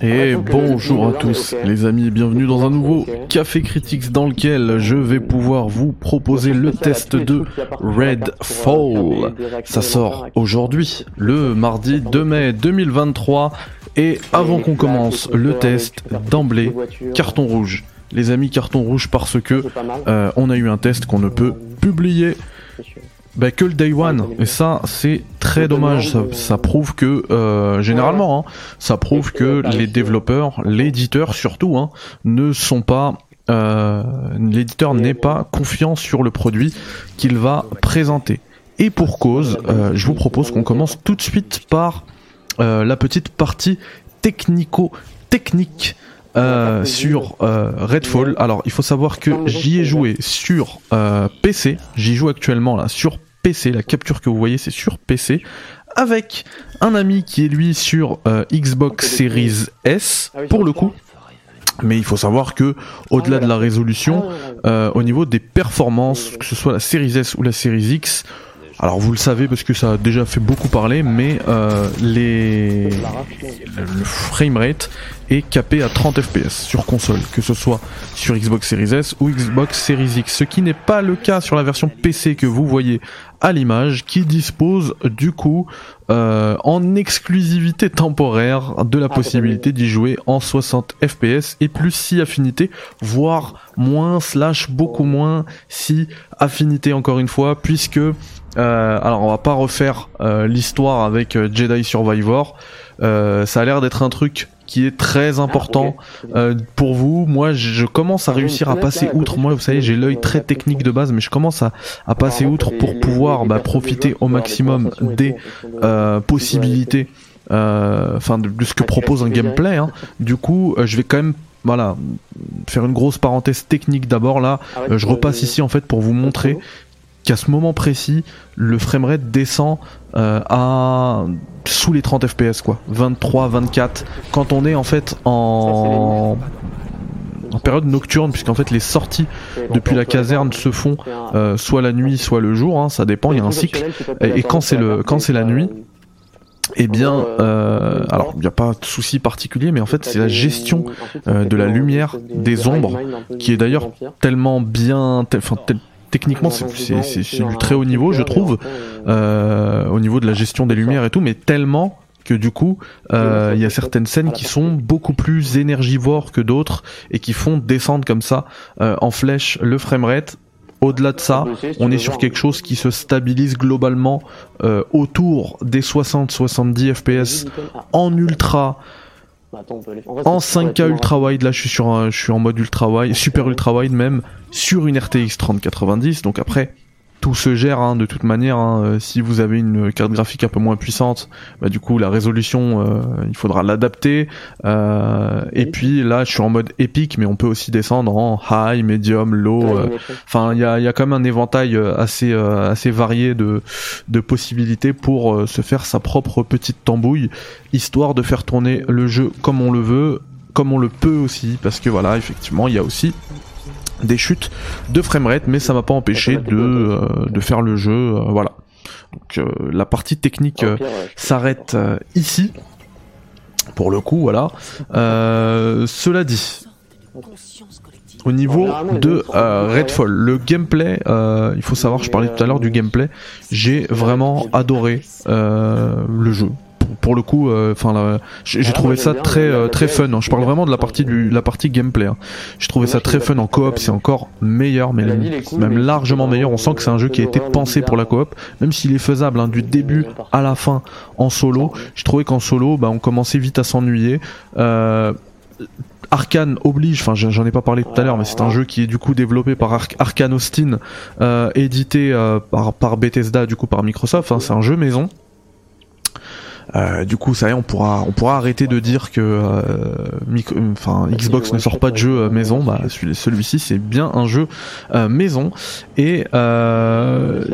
Et bonjour à tous les amis, bienvenue dans un nouveau Café Critics dans lequel je vais pouvoir vous proposer le test de Redfall. Ça sort aujourd'hui, le mardi 2 mai 2023. Et avant qu'on commence le test, d'emblée, carton rouge. Les amis, carton rouge parce que euh, on a eu un test qu'on ne peut publier bah, que le day one. Et ça, c'est très dommage. Ça, prouve que, euh, généralement, hein, ça prouve que les développeurs, l'éditeur surtout, hein, ne sont pas euh, l'éditeur n'est pas confiant sur le produit qu'il va présenter. Et pour cause, euh, je vous propose qu'on commence tout de suite par la petite partie technico-technique sur Redfall. Alors, il faut savoir que j'y ai joué sur PC. J'y joue actuellement là sur PC. La capture que vous voyez, c'est sur PC. Avec un ami qui est lui sur euh, Xbox Series S, ah pour le coup. Mais il faut savoir que, au-delà de la résolution, ah euh, au niveau des performances, que ce soit la Series S ou la Series X, alors vous le savez parce que ça a déjà fait beaucoup parler, mais euh, les... le framerate est capé à 30 fps sur console, que ce soit sur Xbox Series S ou Xbox Series X, ce qui n'est pas le cas sur la version PC que vous voyez à l'image, qui dispose du coup euh, en exclusivité temporaire de la ah, possibilité d'y jouer en 60 fps et plus si affinité, voire moins slash beaucoup moins si affinité encore une fois, puisque euh, alors on va pas refaire euh, l'histoire avec euh, Jedi Survivor. ça a l'air d'être un truc qui est très ah, important pour vous. Moi, je commence à ah, réussir à passer outre. Moi, vous savez, j'ai l'œil très technique de base, mais je commence à, à passer outre pour pouvoir bah, profiter au maximum des possibilités, enfin de, ce que propose un gameplay. Hein. Du coup, je vais quand même voilà, faire une grosse parenthèse technique d'abord là. je repasse ici en fait pour vous montrer qu'à ce moment précis, le framerate descend euh, à sous les 30 fps quoi, 23, 24. Quand on est en fait en en période nocturne, puisqu'en fait les sorties depuis la caserne se font euh, soit la nuit, soit le jour, hein, ça dépend, il y a un cycle. Et, quand c'est le quand c'est la nuit, eh bien, euh, alors il n'y a pas de souci particulier, mais en fait c'est la gestion de la lumière, des ombres, qui est d'ailleurs tellement bien, enfin techniquement c'est du très haut niveau je trouve euh, au niveau de la gestion des lumières et tout mais tellement que du coup euh, il y a certaines scènes qui sont beaucoup plus énergivores que d'autres et qui font descendre comme ça euh, en flèche le framerate. Au-delà de ça, on est sur quelque chose qui se stabilise globalement autour des 60-70 FPS en ultra bah, en, 5K ultra wide, là je suis sur je suis en mode ultra wide, super ultra wide même, sur une RTX 3090. Donc après, tout se gère hein, de toute manière. Hein. Euh, si vous avez une carte graphique un peu moins puissante, bah, du coup la résolution, euh, il faudra l'adapter. Euh, et puis là, je suis en mode épique, mais on peut aussi descendre en high, medium, low. Enfin, il y a, y a quand même un éventail assez assez varié de de possibilités pour se faire sa propre petite tambouille, histoire de faire tourner le jeu comme on le veut, comme on le peut aussi, parce que voilà, effectivement, il y a aussi des chutes de framerate, mais ça m'a pas empêché de, euh, de faire le jeu. Euh, voilà. Donc euh, la partie technique s'arrête ici. Pour le coup, voilà. cela dit, au niveau de Redfall, le gameplay, il faut savoir, je parlais tout à l'heure du gameplay, j'ai vraiment adoré le jeu pour le coup, euh, enfin, j'ai ah, trouvé ça très euh, très fun. Hein. Je parle vraiment de la partie du la partie gameplay. Hein. J'ai trouvé ça très fun en coop. C'est encore meilleur, mais même largement meilleur. On sent que c'est un jeu qui a été pensé pour la coop, même s'il est faisable hein, du début à la fin en solo. Je trouvais qu'en solo, bah, on commençait vite à s'ennuyer. Euh, Arkane oblige, enfin j'en ai pas parlé tout à l'heure, mais c'est un jeu qui est du coup développé par Arkane Austin, édité par, par Bethesda, du coup par Microsoft. c'est un jeu maison. Euh, du coup, ça y est, on pourra, on pourra arrêter de dire que, euh, enfin, Xbox ne sort pas de jeu euh, maison. Bah, celui-ci, c'est bien un jeu maison. Et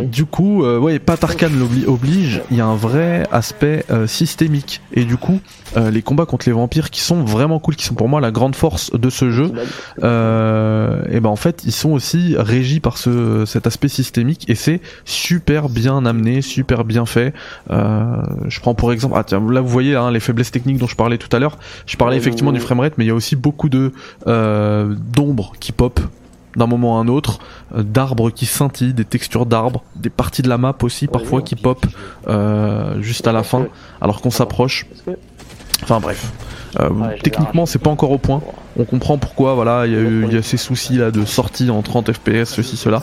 du coup, ouais, Pat Arcane oblige. Il y a un vrai aspect systémique. Et du coup, les combats contre les vampires, qui sont vraiment cool, qui sont pour moi la grande force de ce jeu, et ben en fait, ils sont aussi régis par ce, cet aspect systémique. Et c'est super bien amené, super bien fait. je prends pour exemple exemple, ah, tiens, là vous voyez hein, les faiblesses techniques dont je parlais tout à l'heure. Je parlais effectivement du framerate, mais il y a aussi beaucoup de euh, d'ombres qui pop d'un moment à un autre, euh, d'arbres qui scintillent, des textures d'arbres, des parties de la map aussi parfois qui pop euh, juste à la fin, alors qu'on s'approche. Enfin bref. Euh, techniquement, c'est pas encore au point. On comprend pourquoi, voilà, il y, a eu, y a ces soucis là de sortie en 30 FPS, ceci, cela.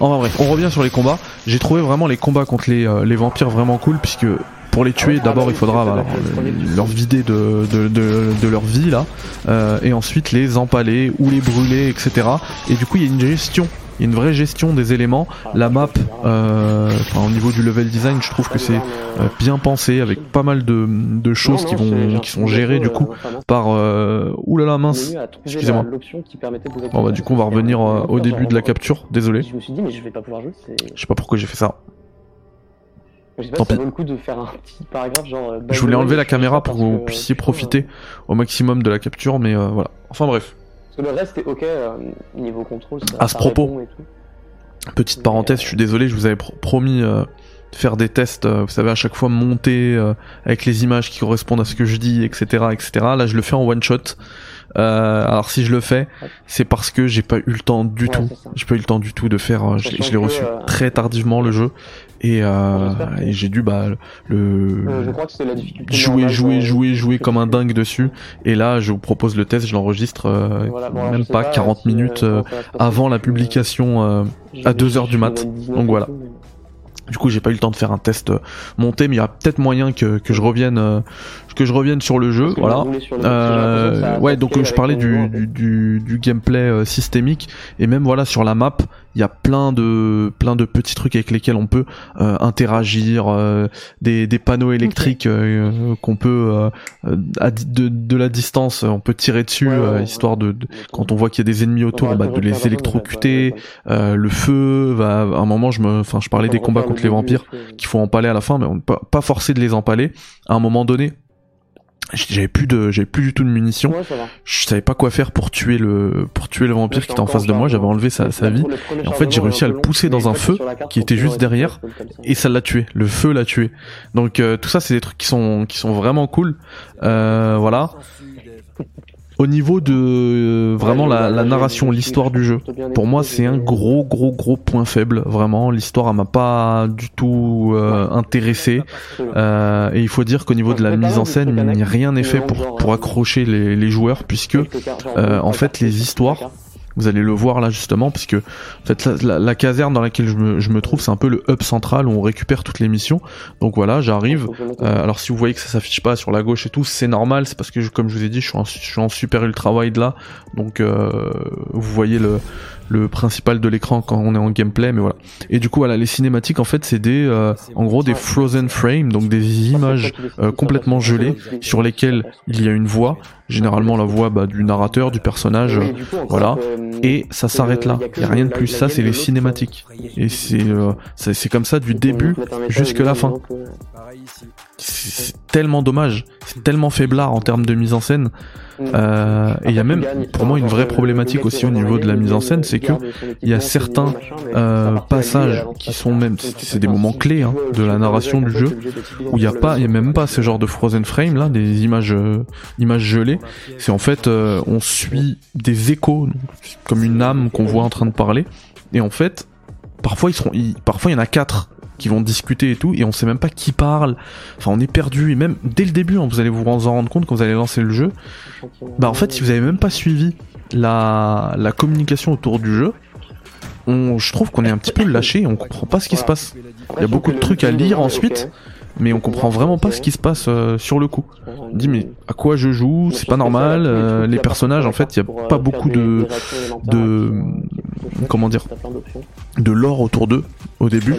Enfin bref, on revient sur les combats. J'ai trouvé vraiment les combats contre les, euh, les vampires vraiment cool, puisque pour les tuer, d'abord il faudra alors, leur vider de, de, de, de, leur vie là, euh, et ensuite les empaler ou les brûler, etc. Et du coup, il y a une gestion il y a une vraie gestion des éléments. La map, euh, au niveau du level design, je trouve que c'est euh, bien pensé avec pas mal de, de choses qui vont qui sont gérées du coup par euh, oulala mince. Excusez-moi. Bon bah du coup on va revenir euh, au début de la capture. Désolé. Je me suis dit mais je vais pas pouvoir jouer. Je sais pas ça. Je Tant pis. de faire un petit paragraphe genre. Euh, je voulais enlever la caméra pour que vous puissiez profiter au maximum de la capture, mais voilà. Enfin bref. Parce que le reste est ok euh, niveau contrôle. à ce propos, petite parenthèse, je suis désolé, je vous avais promis euh, de faire des tests, euh, vous savez, à chaque fois monter avec les images qui correspondent à ce que je dis, etc., etc. Là, je le fais en one shot. alors si je le fais, c'est parce que j'ai pas eu le temps du tout. J'ai pas eu le temps du tout de faire. je l'ai reçu très tardivement le jeu et, euh, et j'ai dû bah le euh, jouer jouer jouer jouer comme un dingue dessus. Et là je vous propose le test je l'enregistre euh, même pas 40 minutes avant la publication à 2h du mat. donc voilà. du coup, j'ai pas eu le temps de faire un test monté, mais il y a peut-être moyen que, que je revienne que je revienne sur le jeu. Voilà. Euh, ouais, donc je parlais du, du, du, gameplay euh, systémique et même voilà sur la map, il y a plein de plein de petits trucs avec lesquels on peut euh, interagir, euh, des, des panneaux électriques qu'on peut de, de la distance, on peut tirer dessus histoire de, quand on voit qu'il y a des ennemis autour, bah, de les électrocuter. le feu, va, à un moment je me, enfin je parlais des combats contre les vampires qu'il faut empaler à la fin, mais on pas, pas forcé de les empaler. À un moment donné, j'avais plus de j'avais plus du tout de munitions. Je savais pas quoi faire pour tuer le pour tuer le vampire qui était en face de moi. j'avais enlevé sa, sa vie. et en fait j'ai réussi à le pousser dans un feu qui était juste derrière. et ça l'a tué. Le feu l'a tué. Donc euh, tout ça c'est des trucs qui sont qui sont vraiment cool. Euh, voilà au niveau de euh, vraiment la, la narration, l'histoire du jeu, pour moi c'est un gros gros gros point faible. Vraiment, l'histoire m'a pas du tout euh, intéressé. Euh, et il faut dire qu'au niveau de la mise en scène, rien n'est fait pour pour accrocher les, les joueurs puisque euh, en fait les histoires vous allez le voir là justement, puisque en fait, la, caserne dans laquelle je me, je me trouve, c'est un peu le hub central où on récupère toutes les missions. Donc voilà, j'arrive. Euh, alors si vous voyez que ça s'affiche pas sur la gauche et tout, c'est normal, c'est parce que comme je vous ai dit, je suis en, je suis en super ultra wide là, donc euh, vous voyez le le principal de l'écran quand on est en gameplay, mais voilà. Et du coup, voilà, les cinématiques, en fait, c'est des, euh, en gros, des frozen frames, donc des images euh, complètement gelées sur lesquelles il y a une voix, généralement la voix bah, du narrateur, du personnage, voilà. Et ça s'arrête là. Il y a rien de plus. Ça, c'est les cinématiques. Et c'est, euh, c'est comme ça du début jusqu'à la fin. C'est tellement dommage, c'est tellement faiblard en termes de mise en scène. Euh, et il y a même pour moi une vraie problématique aussi au niveau de la mise en scène, c'est que il y a certains euh, passages qui sont même, c'est des moments clés hein, de la narration du jeu, où il n'y a pas, il y a même pas ce genre de frozen frame là, des images, euh, images gelées. C'est en fait, euh, on suit des échos, comme une âme qu'on voit en train de parler, et en fait, parfois ils seront, parfois il y en a quatre qui vont discuter et tout, et on sait même pas qui parle. Enfin, on est perdu. Et même dès le début, hein, vous allez vous en rendre compte quand vous allez lancer le jeu. Bah, en fait, si vous avez même pas suivi la, la communication autour du jeu, on, je trouve qu'on est un petit peu lâché on comprend pas ce qui se passe. Il y a beaucoup de trucs à lire ensuite, mais on comprend vraiment pas ce qui se passe euh, sur le coup. On dit mais à quoi je joue? C'est pas normal. Euh, les personnages, en fait, il y a pas beaucoup de de comment dire de lore autour d'eux au début.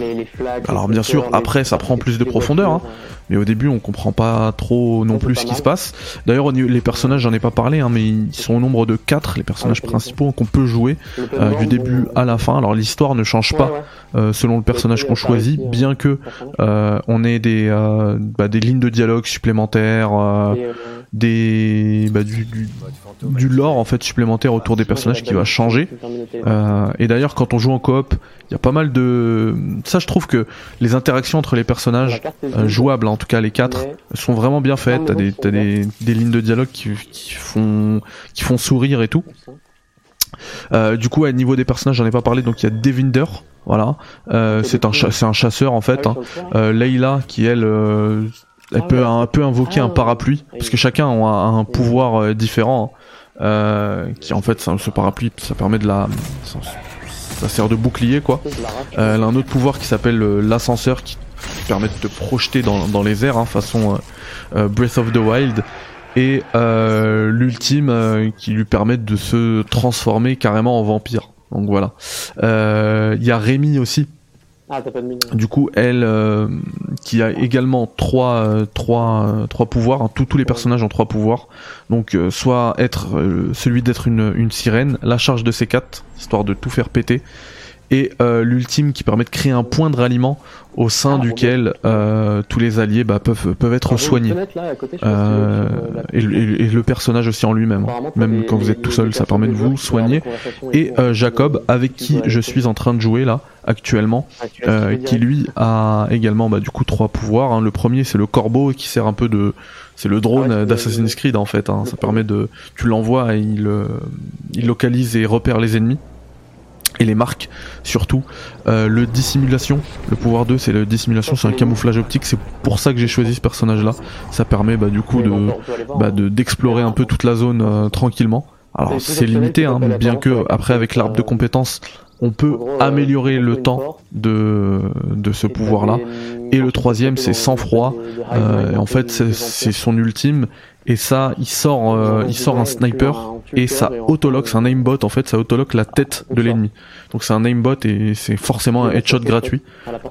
Alors bien sûr, après ça prend plus de profondeur, hein, mais au début on comprend pas trop non plus ce qui se passe. D'ailleurs les personnages j'en ai pas parlé, hein, mais ils sont au nombre de 4 les personnages principaux qu'on peut jouer euh, du début à la fin. Alors l'histoire ne change pas euh, selon le personnage qu'on choisit, bien que euh, on ait des bah, des lignes de dialogue supplémentaires, des bah, du, du, du lore en fait supplémentaire autour des personnages qui va changer. et d'ailleurs quand on joue en coop Il y a pas mal de ça je trouve que les interactions entre les personnages euh, jouables en tout cas les quatre sont vraiment bien faites. T'as des t'as des, des lignes de dialogue qui, qui font qui font sourire et tout. Euh, du coup, à niveau des personnages, j'en ai pas parlé. Donc il y a Devinder, voilà. Euh, c'est un c'est un chasseur en fait. Hein. Euh, Leila qui elle elle Ah peut un peu invoquer un Ah. parapluie parce que chacun a un, pouvoir différent. hein. Qui en fait ça- ce parapluie ça permet de la ça, sert de bouclier quoi. Euh, elle a un autre pouvoir qui s'appelle euh, l'ascenseur qui permet de te projeter dans, dans les airs, hein, façon euh, euh, Breath of the Wild. Et euh, l'ultime euh, qui lui permet de se transformer carrément en vampire. Donc voilà. Euh, Il y a Rémi aussi, Ah, t'as pas de mine. du coup, elle, euh, qui a également trois, euh, trois, euh, trois pouvoirs. hein, tous, tous les personnages ont trois pouvoirs. Donc, euh, soit être celui d'être une, une sirène, la charge de C4, histoire de tout faire péter, et euh, l'ultime qui permet de créer un point de ralliement au sein Ah, duquel euh, tous les alliés bah, peuvent, peuvent être Alors, soignés. fenêtre, là, côté, Euh, et, le- et le personnage aussi en lui-même. Même quand vous êtes tout seul, ça permet de vous soigner. Et euh, hein, Jacob, avec qui je suis en train de jouer là, actuellement, qui lui a également bah, du coup trois pouvoirs. hein. Le premier c'est le corbeau qui sert un peu de, c'est le drone Ah ouais, d'Assassin's Creed en fait. hein. Ça permet de, tu l'envoies et il, il localise et repère les ennemis et les marque surtout. Euh, le dissimulation, le pouvoir 2 c'est le dissimulation, c'est un camouflage optique. C'est pour ça que j'ai choisi ce personnage là. Ça permet bah, du coup de, bah, de d'explorer un peu toute la zone euh, tranquillement. Alors C'est limité, hein, bien que après avec l'arbre de euh, compétences, on peut euh, améliorer le temps de de ce pouvoir là. Et le troisième, c'est des- des Euh, en fait, des- c'est son ultime. Et ça, il sort, euh, il sort un sniper et ça autolock, c'est un aimbot en fait, ça autolock la tête de l'ennemi. Donc c'est un aimbot et c'est forcément un headshot gratuit.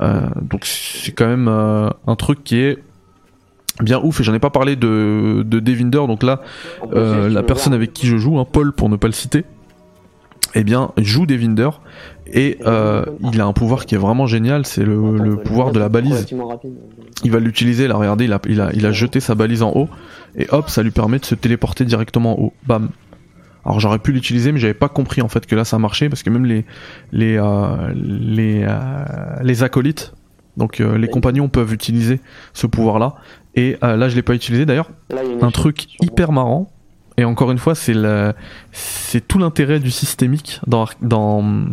Euh, donc c'est quand même euh, un truc qui est bien ouf. Et j'en ai pas parlé de, de Devinder. Donc là, euh, la personne avec qui je joue, hein, Paul pour ne pas le citer, eh bien joue Devinder et euh, il a un pouvoir qui est vraiment génial, c'est le, le pouvoir de la balise. Il va l'utiliser, là regardez, il a, il, a, il a jeté sa balise en haut et hop, ça lui permet de se téléporter directement en haut. Bam. Alors j'aurais pu l'utiliser, mais j'avais pas compris en fait que là ça marchait parce que même les les euh, les euh, les acolytes, donc euh, les compagnons peuvent utiliser ce pouvoir-là. Et euh, là je l'ai pas utilisé d'ailleurs. Un truc hyper marrant. Et encore une fois, c'est le, c'est tout l'intérêt du systémique dans, dans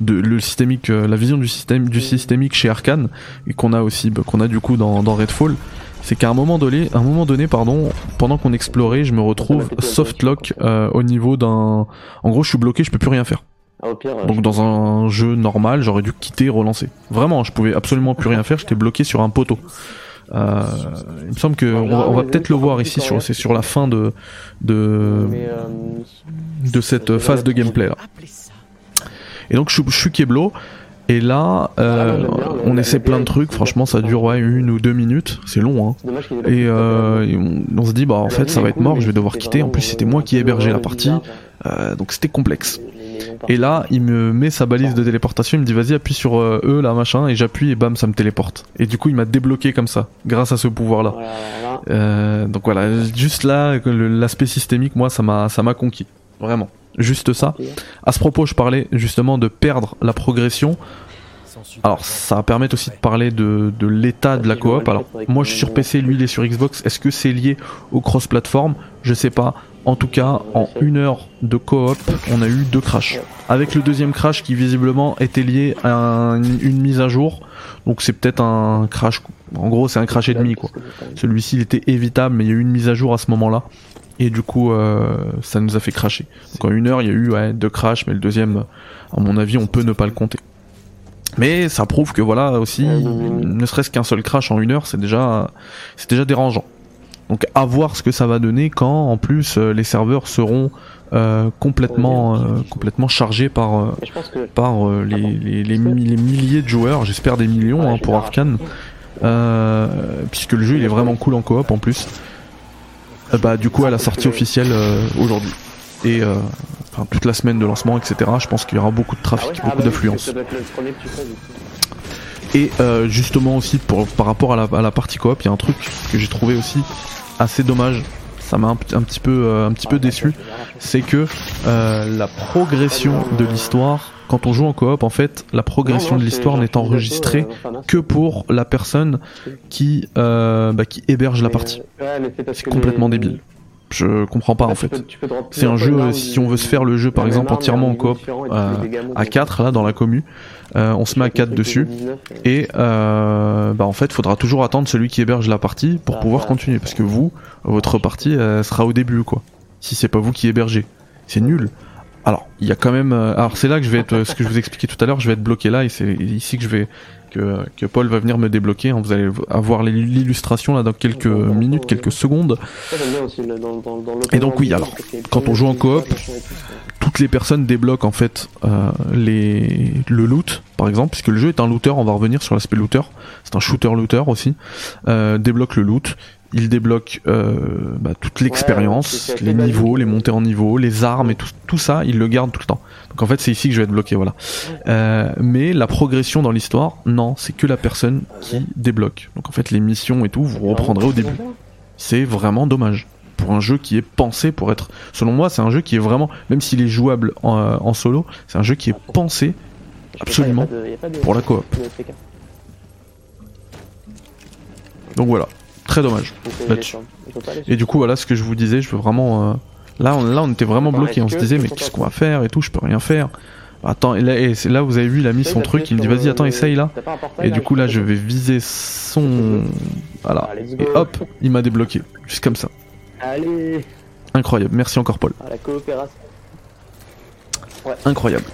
de, le systémique, euh, la vision du système, du systémique chez Arkane et qu'on a aussi, bah, qu'on a du coup dans, dans Redfall. C'est qu'à un moment donné, un moment donné, pardon, pendant qu'on explorait, je me retrouve softlock euh, au niveau d'un. En gros, je suis bloqué, je peux plus rien faire. Ah, au pire, euh, Donc dans un jeu normal, j'aurais dû quitter, relancer. Vraiment, je pouvais absolument plus rien faire. J'étais bloqué sur un poteau. Euh, il me semble que on va, on va peut-être le voir ici. Sur, c'est sur la fin de de euh, de cette phase de gameplay là. Et donc je, je suis Keblo. Et là, euh, on essaie plein de trucs. Franchement, ça dure ouais, une ou deux minutes. C'est long, hein. Et, euh, et on, on se dit, bah en fait, ça va être mort. Je vais devoir quitter. En plus, c'était moi qui hébergeais la partie. Euh, donc c'était complexe. Et là, il me met sa balise de téléportation, il me dit vas-y appuie sur euh, E là machin, et j'appuie et bam ça me téléporte. Et du coup il m'a débloqué comme ça, grâce à ce pouvoir là. Voilà, voilà. Euh, donc voilà, juste là, l'aspect systémique, moi ça m'a ça m'a conquis, vraiment. Juste ça. À ce propos, je parlais justement de perdre la progression. Alors ça va permettre aussi de parler de, l'état de la coop. Alors moi je suis sur PC, lui il est sur Xbox. Est-ce que c'est lié au cross-platform? Je sais pas. En tout cas, en une heure de coop, on a eu deux crashs. Avec le deuxième crash qui visiblement était lié à un- une mise à jour. Donc c'est peut-être un crash. En gros, c'est un crash et demi quoi. Celui-ci il était évitable, mais il y a eu une mise à jour à ce moment-là. Et du coup, euh, ça nous a fait cracher. Donc en une heure, il y a eu ouais, deux crashs, mais le deuxième, à mon avis, on peut ne pas le compter. Mais ça prouve que voilà aussi, ne serait-ce qu'un seul crash en une heure, c'est déjà, c'est déjà dérangeant. Donc à voir ce que ça va donner quand, en plus, euh, les serveurs seront euh, complètement, euh, complètement chargés par, euh, par euh, les, les, les, mi- les milliers de joueurs, j'espère des millions hein, pour Arkane, euh, puisque le jeu il est vraiment cool en coop en plus. Euh, bah du coup à la sortie officielle euh, aujourd'hui et euh, enfin toute la semaine de lancement etc. Je pense qu'il y aura beaucoup de Ah trafic, Ah beaucoup bah oui, d'affluence. Et euh, justement aussi pour, par rapport à la, à la partie coop, il y a un truc que j'ai trouvé aussi assez dommage, ça m'a un, petit peu, un petit peu déçu, c'est que la progression de l'histoire quand on joue en coop, en fait, la progression de l'histoire n'est enregistrée que pour la personne qui, euh, bah, qui héberge la partie. C'est complètement débile. Je comprends pas en fait. C'est un jeu, si on veut se faire le jeu par exemple entièrement en coop euh, à 4 là dans la commu, euh, on se met à 4 dessus et bah en fait faudra toujours attendre celui qui héberge la partie pour pouvoir continuer parce que vous, votre partie sera au début quoi. Si c'est pas vous qui hébergez. C'est nul. Alors, il y a quand même. Euh, alors, c'est là que je vais être. Ce que je vous expliquais tout à l'heure, je vais être bloqué là, et c'est ici que je vais. Que, que, Paul va venir me débloquer. Hein. Vous allez avoir l'illustration là dans quelques minutes, quelques secondes. Et donc oui, alors quand on joue en coop, toutes les personnes débloquent en fait euh, les le loot, par exemple, puisque le jeu est un looter. On va revenir sur l'aspect looter. C'est un shooter looter aussi. Euh, débloque le loot il débloque euh, bah, toute l'expérience, les niveaux, les montées en niveau, les armes et tout, tout, ça, il le garde tout le temps. Donc en fait, c'est ici que je vais être bloqué, voilà. Euh, mais la progression dans l'histoire, non, c'est que la personne qui débloque. Donc en fait, les missions et tout, vous reprendrez au début. C'est vraiment dommage pour un jeu qui est pensé pour être. Selon moi, c'est un jeu qui est vraiment, même s'il est jouable en, euh, en solo, c'est un jeu qui est pensé absolument pour la coop. Donc voilà. Très dommage. Et du coup, voilà ce que je vous disais. Je veux vraiment. Euh, là, on, là, on était vraiment bloqué. On se disait, mais qu'est-ce qu'on va faire et tout Je peux rien faire. Attends, et là, et là, vous avez vu, il a mis son truc. Il me dit, vas-y, attends, essaye là. Et du coup, là, je vais viser son. Voilà. Et hop, il m'a débloqué. Juste comme ça. Allez. Incroyable. Merci encore, Paul. la coopération. Incroyable.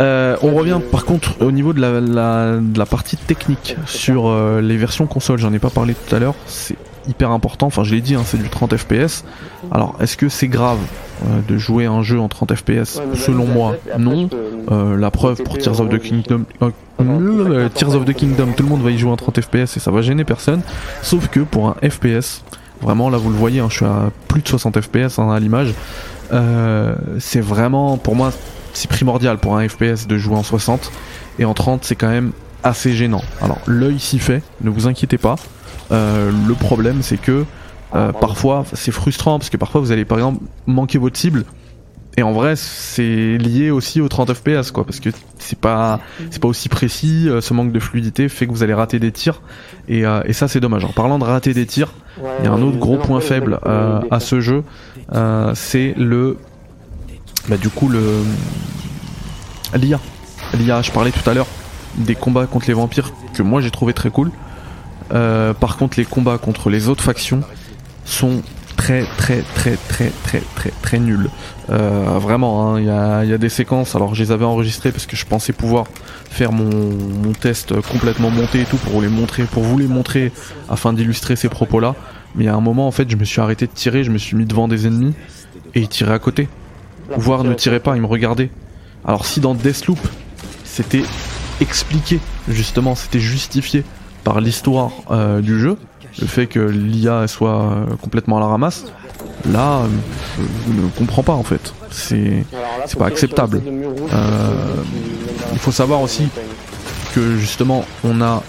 Euh, on revient par contre au niveau de la, partie technique sur euh, les versions console, j'en ai pas parlé tout à l'heure, c'est hyper important, enfin je l'ai dit, hein, c'est du 30 fps. Alors est-ce que c'est grave euh, de jouer un jeu en 30 fps Selon moi, non. la preuve pour Tears of the Kingdom... Tears of the Kingdom, tout le monde va y jouer en 30 fps et ça va gêner personne. Sauf que pour un FPS, vraiment là vous le voyez, hein, je suis à plus de 60 fps hein, à l'image, c'est vraiment pour moi c'est primordial pour un FPS de jouer en 60 et en 30 c'est quand même assez gênant. Alors l'œil s'y fait, ne vous inquiétez pas. Euh, le problème c'est que euh, parfois c'est frustrant parce que parfois vous allez par exemple manquer votre cible et en vrai c'est lié aussi au 30 FPS quoi parce que c'est pas c'est pas aussi précis euh, ce manque de fluidité fait que vous allez rater des tirs et, et ça c'est dommage en parlant de rater des tirs il y a un autre gros point faible à ce jeu c'est le bah du coup le l'IA. L'IA, je parlais tout à l'heure des combats contre les vampires que moi j'ai trouvé très cool. Euh, par contre les combats contre les autres factions sont très très très très très très très nuls. Euh, vraiment, hein, il y, a, des séquences, alors je les avais enregistrées parce que je pensais pouvoir faire mon, mon test complètement monté et tout pour les montrer, pour vous les montrer afin d'illustrer ces propos là. Mais a un moment en fait je me suis arrêté de tirer, je me suis mis devant des ennemis et ils tiraient à côté voire ne tirait pas, il me regardait. Alors si dans Deathloop, c'était expliqué, justement, c'était justifié par l'histoire euh, du jeu, le fait que l'IA soit euh, complètement à la ramasse, là, je, ne comprends pas en fait. C'est pas acceptable. Euh, il faut savoir aussi que justement, on a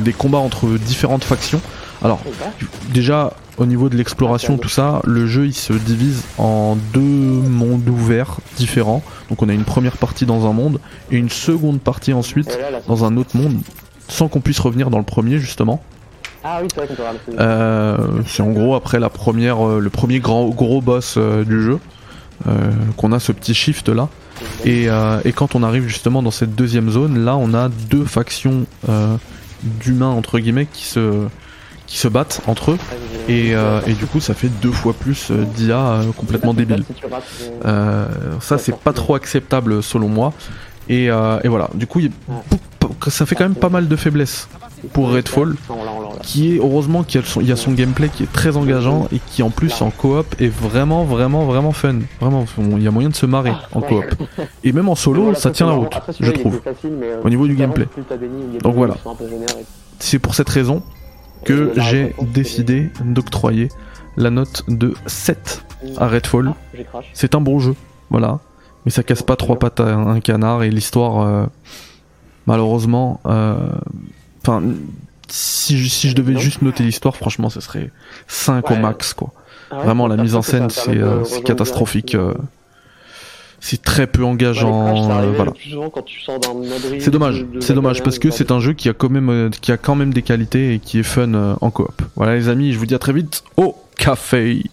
des combats entre différentes factions. Alors, déjà, au niveau de l'exploration, tout ça, le jeu il se divise en deux mondes ouverts différents. Donc on a une première partie dans un monde et une seconde partie ensuite dans un autre monde, sans qu'on puisse revenir dans le premier justement. Ah oui, c'est vrai euh, C'est en gros après la première, euh, le premier grand gros boss euh, du jeu, qu'on a ce petit shift là. Et, et, quand on arrive justement dans cette deuxième zone, là on a deux factions d'humains entre guillemets qui se qui se battent entre eux et, euh, et du coup ça fait deux fois plus d'IA euh, complètement débile. ça c'est pas trop acceptable selon moi et, et voilà du coup ça fait quand même pas mal de faiblesses pour Redfall qui est heureusement qu'il y, a son gameplay qui est très engageant et qui en plus en coop est vraiment vraiment vraiment fun vraiment il y a moyen de se marrer en coop et même en solo ça tient la route je trouve au niveau du gameplay donc voilà c'est pour cette raison que j'ai décidé d'octroyer la note de 7 à Redfall. C'est un bon jeu, voilà. Mais ça casse pas trois pattes à un canard et l'histoire, euh, malheureusement, euh, enfin, si, je devais juste noter l'histoire, franchement, ce serait 5 au max, quoi. Ah ouais, Vraiment, la mise en scène, c'est euh, catastrophique. euh, c'est très peu engageant. voilà. C'est dommage, c'est dommage parce que ce c'est un jeu qui a quand même, qui a quand même des qualités et qui est fun en coop. Voilà les amis, je vous dis à très vite au café.